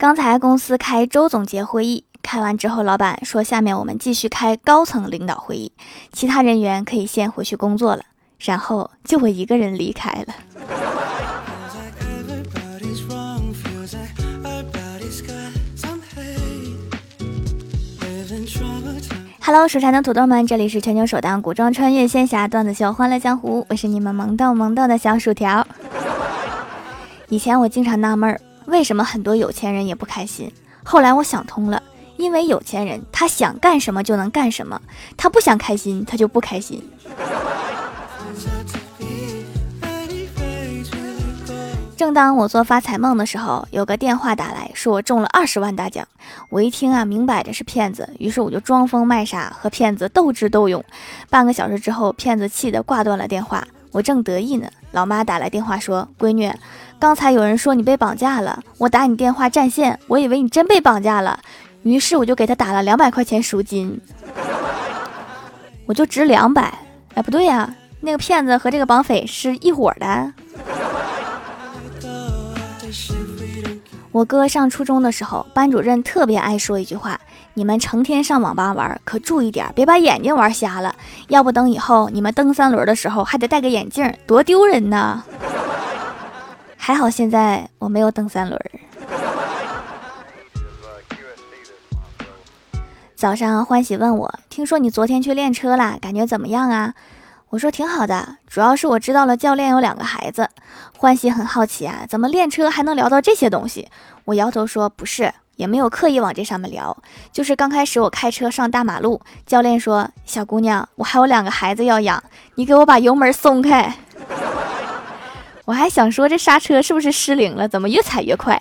刚才公司开周总结会议，开完之后，老板说下面我们继续开高层领导会议，其他人员可以先回去工作了。然后就我一个人离开了。Hello，蜀山的土豆们，这里是全球首档古装穿越仙侠段子秀《欢乐江湖》，我是你们萌逗萌逗的小薯条。以前我经常纳闷儿，为什么很多有钱人也不开心？后来我想通了，因为有钱人他想干什么就能干什么，他不想开心他就不开心。正当我做发财梦的时候，有个电话打来说我中了二十万大奖。我一听啊，明摆着是骗子，于是我就装疯卖傻和骗子斗智斗勇。半个小时之后，骗子气得挂断了电话。我正得意呢，老妈打来电话说：“闺女，刚才有人说你被绑架了，我打你电话占线，我以为你真被绑架了，于是我就给他打了两百块钱赎金。我就值两百。哎，不对呀，那个骗子和这个绑匪是一伙的。”我哥上初中的时候，班主任特别爱说一句话：“你们成天上网吧玩，可注意点，别把眼睛玩瞎了，要不等以后你们蹬三轮的时候还得戴个眼镜，多丢人呐！”还好现在我没有蹬三轮。早上欢喜问我：“听说你昨天去练车了，感觉怎么样啊？”我说挺好的，主要是我知道了教练有两个孩子。欢喜很好奇啊，怎么练车还能聊到这些东西？我摇头说不是，也没有刻意往这上面聊，就是刚开始我开车上大马路，教练说：“小姑娘，我还有两个孩子要养，你给我把油门松开。”我还想说这刹车是不是失灵了？怎么越踩越快？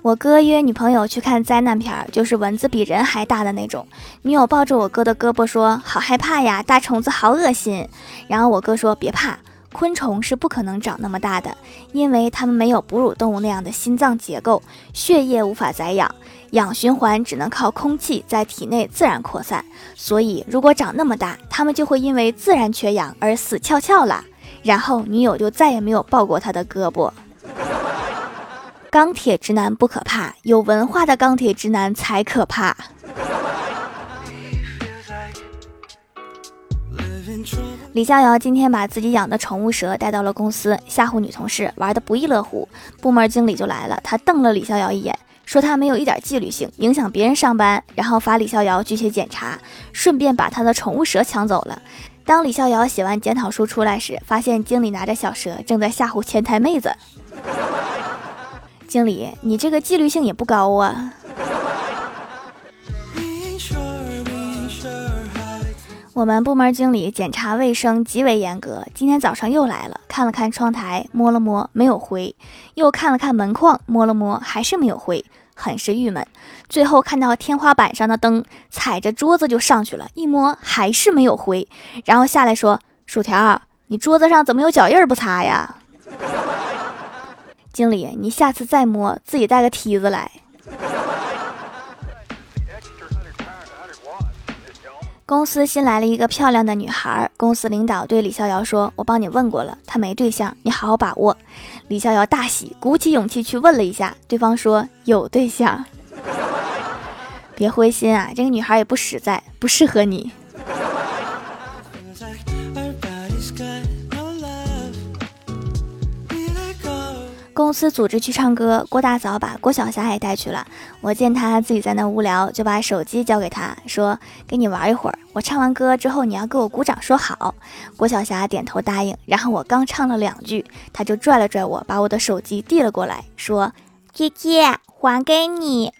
我哥约女朋友去看灾难片，就是蚊子比人还大的那种。女友抱着我哥的胳膊说：“好害怕呀，大虫子好恶心。”然后我哥说：“别怕，昆虫是不可能长那么大的，因为它们没有哺乳动物那样的心脏结构，血液无法载氧，氧循环只能靠空气在体内自然扩散。所以如果长那么大，它们就会因为自然缺氧而死翘翘了。”然后女友就再也没有抱过他的胳膊。钢铁直男不可怕，有文化的钢铁直男才可怕。李逍遥今天把自己养的宠物蛇带到了公司，吓唬女同事，玩的不亦乐乎。部门经理就来了，他瞪了李逍遥一眼，说他没有一点纪律性，影响别人上班，然后罚李逍遥拒写检查，顺便把他的宠物蛇抢走了。当李逍遥写完检讨书出来时，发现经理拿着小蛇正在吓唬前台妹子。经理，你这个纪律性也不高啊！我们部门经理检查卫生极为严格，今天早上又来了，看了看窗台，摸了摸，没有灰；又看了看门框，摸了摸，还是没有灰，很是郁闷。最后看到天花板上的灯，踩着桌子就上去了，一摸还是没有灰，然后下来说：“薯条，你桌子上怎么有脚印不擦呀？”经理，你下次再摸，自己带个梯子来。公司新来了一个漂亮的女孩，公司领导对李逍遥说：“我帮你问过了，她没对象，你好好把握。”李逍遥大喜，鼓起勇气去问了一下，对方说有对象。别灰心啊，这个女孩也不实在，不适合你。公司组织去唱歌，郭大嫂把郭晓霞也带去了。我见她自己在那无聊，就把手机交给她，说：“给你玩一会儿。我唱完歌之后，你要给我鼓掌，说好。”郭晓霞点头答应。然后我刚唱了两句，她就拽了拽我，把我的手机递了过来，说：“姐姐，还给你。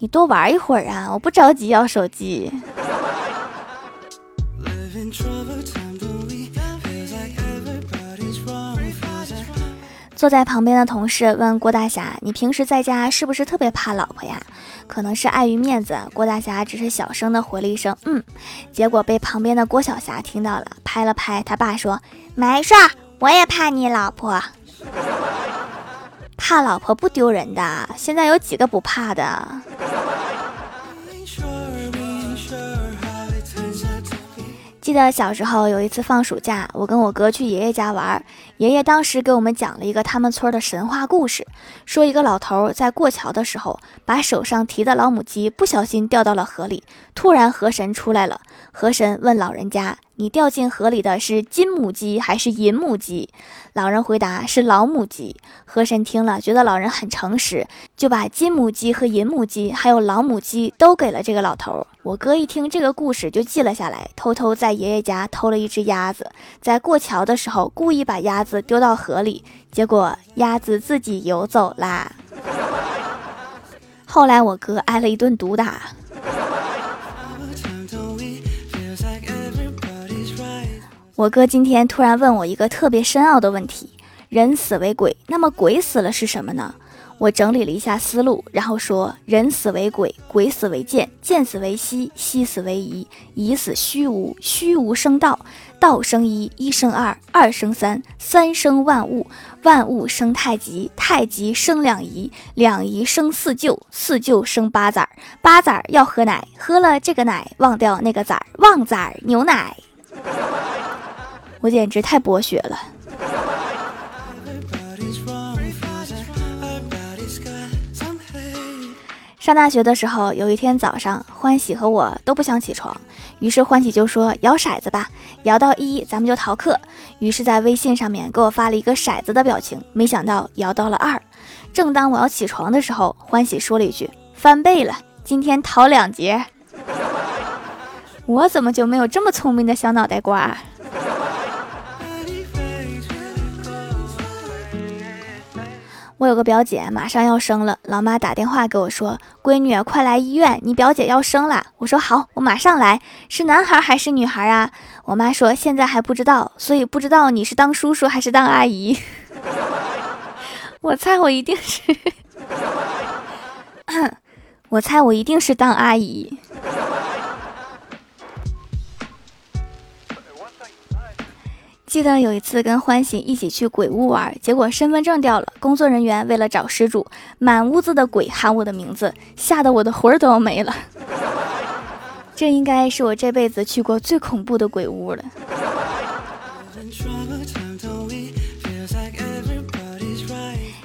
你多玩一会儿啊，我不着急要手机。”坐在旁边的同事问郭大侠：“你平时在家是不是特别怕老婆呀？”可能是碍于面子，郭大侠只是小声的回了一声“嗯”，结果被旁边的郭晓霞听到了，拍了拍他爸说：“没事儿，我也怕你老婆，怕老婆不丢人的，现在有几个不怕的？”记得小时候有一次放暑假，我跟我哥去爷爷家玩，爷爷当时给我们讲了一个他们村的神话故事，说一个老头在过桥的时候，把手上提的老母鸡不小心掉到了河里，突然河神出来了，河神问老人家。你掉进河里的是金母鸡还是银母鸡？老人回答是老母鸡。河神听了，觉得老人很诚实，就把金母鸡和银母鸡还有老母鸡都给了这个老头。我哥一听这个故事就记了下来，偷偷在爷爷家偷了一只鸭子，在过桥的时候故意把鸭子丢到河里，结果鸭子自己游走啦。后来我哥挨了一顿毒打。我哥今天突然问我一个特别深奥的问题：人死为鬼，那么鬼死了是什么呢？我整理了一下思路，然后说：人死为鬼，鬼死为剑，剑死为息，息死为夷，夷死虚无，虚无生道，道生一，一生二，二生三，三生万物，万物生太极，太极生两仪，两仪生四舅，四舅生八崽儿，八崽儿要喝奶，喝了这个奶，忘掉那个崽儿，旺崽儿牛奶。我简直太博学了。上大学的时候，有一天早上，欢喜和我都不想起床，于是欢喜就说：“摇骰子吧，摇到一，咱们就逃课。”于是，在微信上面给我发了一个骰子的表情。没想到摇到了二。正当我要起床的时候，欢喜说了一句：“翻倍了，今天逃两节。”我怎么就没有这么聪明的小脑袋瓜？我有个表姐，马上要生了，老妈打电话给我说：“闺女，快来医院，你表姐要生了。”我说：“好，我马上来。”是男孩还是女孩啊？我妈说：“现在还不知道，所以不知道你是当叔叔还是当阿姨。”我猜我一定是，我猜我一定是当阿姨。记得有一次跟欢喜一起去鬼屋玩，结果身份证掉了。工作人员为了找失主，满屋子的鬼喊我的名字，吓得我的魂儿都要没了。这应该是我这辈子去过最恐怖的鬼屋了。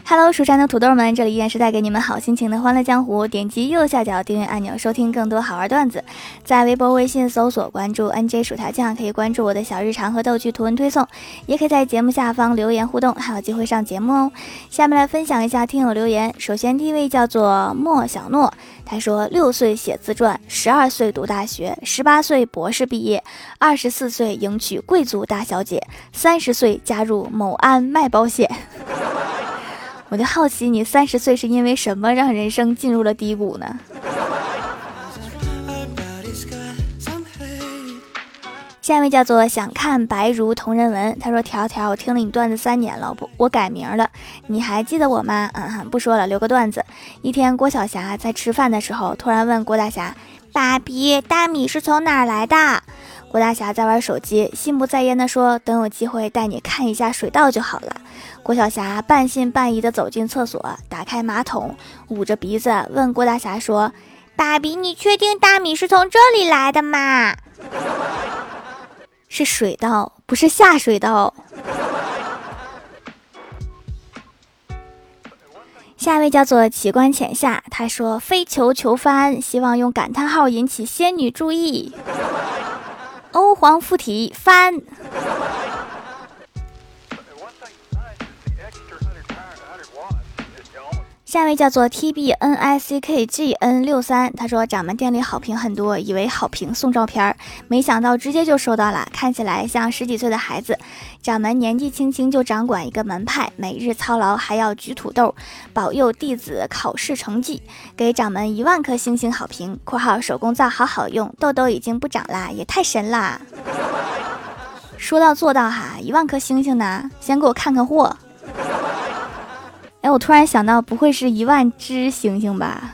Hello，蜀山的土豆们，这里依然是带给你们好心情的欢乐江湖。点击右下角订阅按钮，收听更多好玩段子。在微博、微信搜索关注 NJ 薯条酱，可以关注我的小日常和逗趣图文推送，也可以在节目下方留言互动，还有机会上节目哦。下面来分享一下听友留言。首先第一位叫做莫小诺，他说六岁写自传，十二岁读大学，十八岁博士毕业，二十四岁迎娶贵族大小姐，三十岁加入某安卖保险。我就好奇，你三十岁是因为什么让人生进入了低谷呢？下一位叫做想看白如同人文，他说：“条条，我听了你段子三年了，不，我改名了，你还记得我吗？”嗯哼，不说了，留个段子。一天，郭晓霞在吃饭的时候，突然问郭大侠：“爸比，大米是从哪儿来的？”郭大侠在玩手机，心不在焉地说：“等有机会带你看一下水稻就好了。”郭晓霞半信半疑地走进厕所，打开马桶，捂着鼻子问郭大侠说：“爸比，你确定大米是从这里来的吗？”是水稻，不是下水道。下一位叫做奇观浅夏，他说：“飞球求翻，希望用感叹号引起仙女注意。”欧皇附体翻。下一位叫做 T B N I C K G N 六三，他说掌门店里好评很多，以为好评送照片，没想到直接就收到了，看起来像十几岁的孩子。掌门年纪轻轻就掌管一个门派，每日操劳还要举土豆，保佑弟子考试成绩，给掌门一万颗星星好评。（括号手工皂好好用，痘痘已经不长啦，也太神啦！）说到做到哈，一万颗星星呢，先给我看看货。哎，我突然想到，不会是一万只星星吧？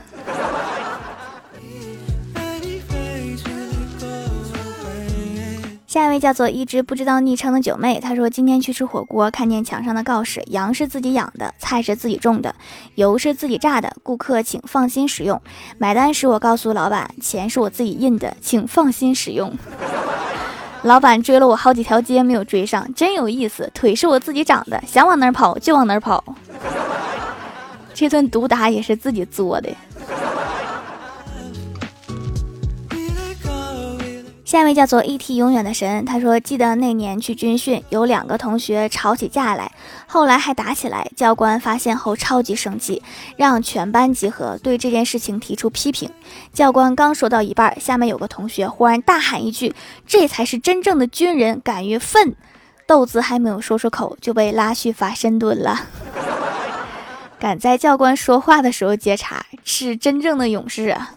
下一位叫做一只不知道昵称的九妹，她说今天去吃火锅，看见墙上的告示：羊是自己养的，菜是自己种的，油是自己榨的，顾客请放心使用。买单时我告诉老板，钱是我自己印的，请放心使用。老板追了我好几条街没有追上，真有意思。腿是我自己长的，想往哪儿跑就往哪儿跑。这顿毒打也是自己作的。下一位叫做 E.T. 永远的神，他说：“记得那年去军训，有两个同学吵起架来，后来还打起来。教官发现后超级生气，让全班集合，对这件事情提出批评。教官刚说到一半，下面有个同学忽然大喊一句：‘这才是真正的军人，敢于奋！’豆子还没有说出口，就被拉去罚深蹲了。敢在教官说话的时候接茬，是真正的勇士啊！”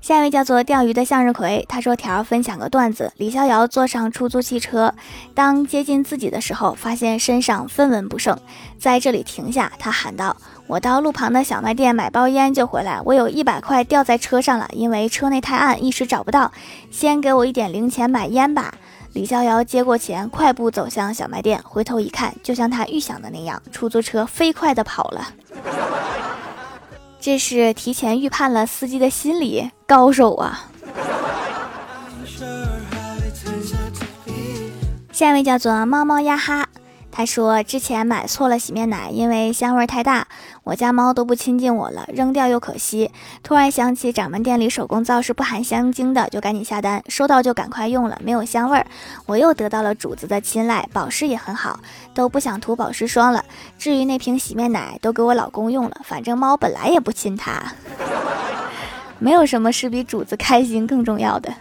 下一位叫做钓鱼的向日葵，他说：“条分享个段子，李逍遥坐上出租汽车，当接近自己的时候，发现身上分文不剩，在这里停下，他喊道：‘我到路旁的小卖店买包烟就回来，我有一百块掉在车上了，因为车内太暗，一时找不到，先给我一点零钱买烟吧。’李逍遥接过钱，快步走向小卖店，回头一看，就像他预想的那样，出租车飞快地跑了。”这是提前预判了司机的心理，高手啊！下一位叫做猫猫呀哈。他说：“之前买错了洗面奶，因为香味太大，我家猫都不亲近我了，扔掉又可惜。突然想起掌门店里手工皂是不含香精的，就赶紧下单，收到就赶快用了，没有香味儿，我又得到了主子的青睐，保湿也很好，都不想涂保湿霜了。至于那瓶洗面奶，都给我老公用了，反正猫本来也不亲它，没有什么是比主子开心更重要的。”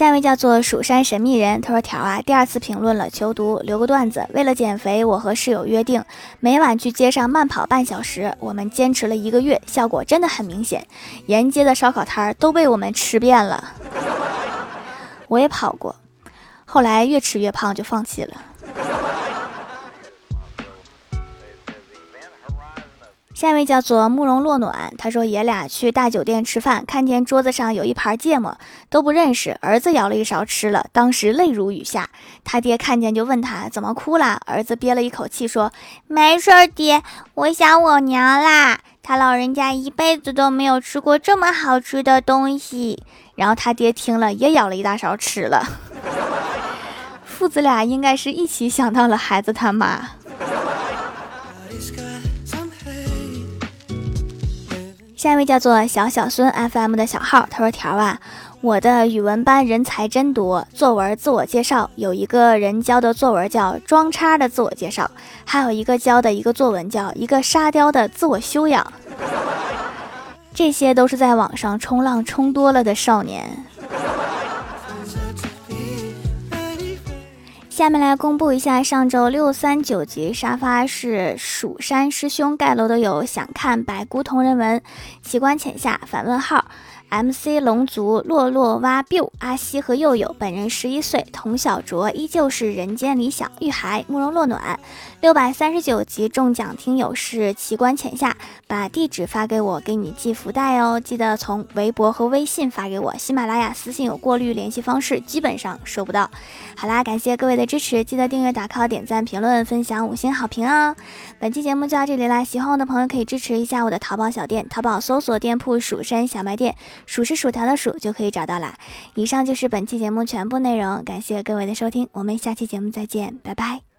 下一位叫做蜀山神秘人，他说：“条啊，第二次评论了，求读，留个段子。为了减肥，我和室友约定，每晚去街上慢跑半小时。我们坚持了一个月，效果真的很明显，沿街的烧烤摊儿都被我们吃遍了。我也跑过，后来越吃越胖，就放弃了。”下一位叫做慕容落暖，他说爷俩去大酒店吃饭，看见桌子上有一盘芥末，都不认识。儿子舀了一勺吃了，当时泪如雨下。他爹看见就问他怎么哭了，儿子憋了一口气说：“没事儿，爹，我想我娘啦。他老人家一辈子都没有吃过这么好吃的东西。”然后他爹听了也舀了一大勺吃了。父子俩应该是一起想到了孩子他妈。下一位叫做小小孙 FM 的小号，他说：“条啊，我的语文班人才真多。作文自我介绍，有一个人教的作文叫装叉的自我介绍，还有一个教的一个作文叫一个沙雕的自我修养。这些都是在网上冲浪冲多了的少年。”下面来公布一下上周六三九级沙发是蜀山师兄盖楼的有想看白骨同人文，奇观浅下反问号。MC 龙族洛洛蛙 biu 阿西和佑佑本人十一岁，童小卓依旧是人间理想，玉孩慕容落暖。六百三十九集中奖听友是奇观浅下，把地址发给我，给你寄福袋哦。记得从微博和微信发给我，喜马拉雅私信有过滤联系方式，基本上收不到。好啦，感谢各位的支持，记得订阅、打 call、点赞、评论、分享、五星好评哦。本期节目就到这里啦，喜欢我的朋友可以支持一下我的淘宝小店，淘宝搜索店铺“蜀山小卖店”。数是薯条的数就可以找到了。以上就是本期节目全部内容，感谢各位的收听，我们下期节目再见，拜拜。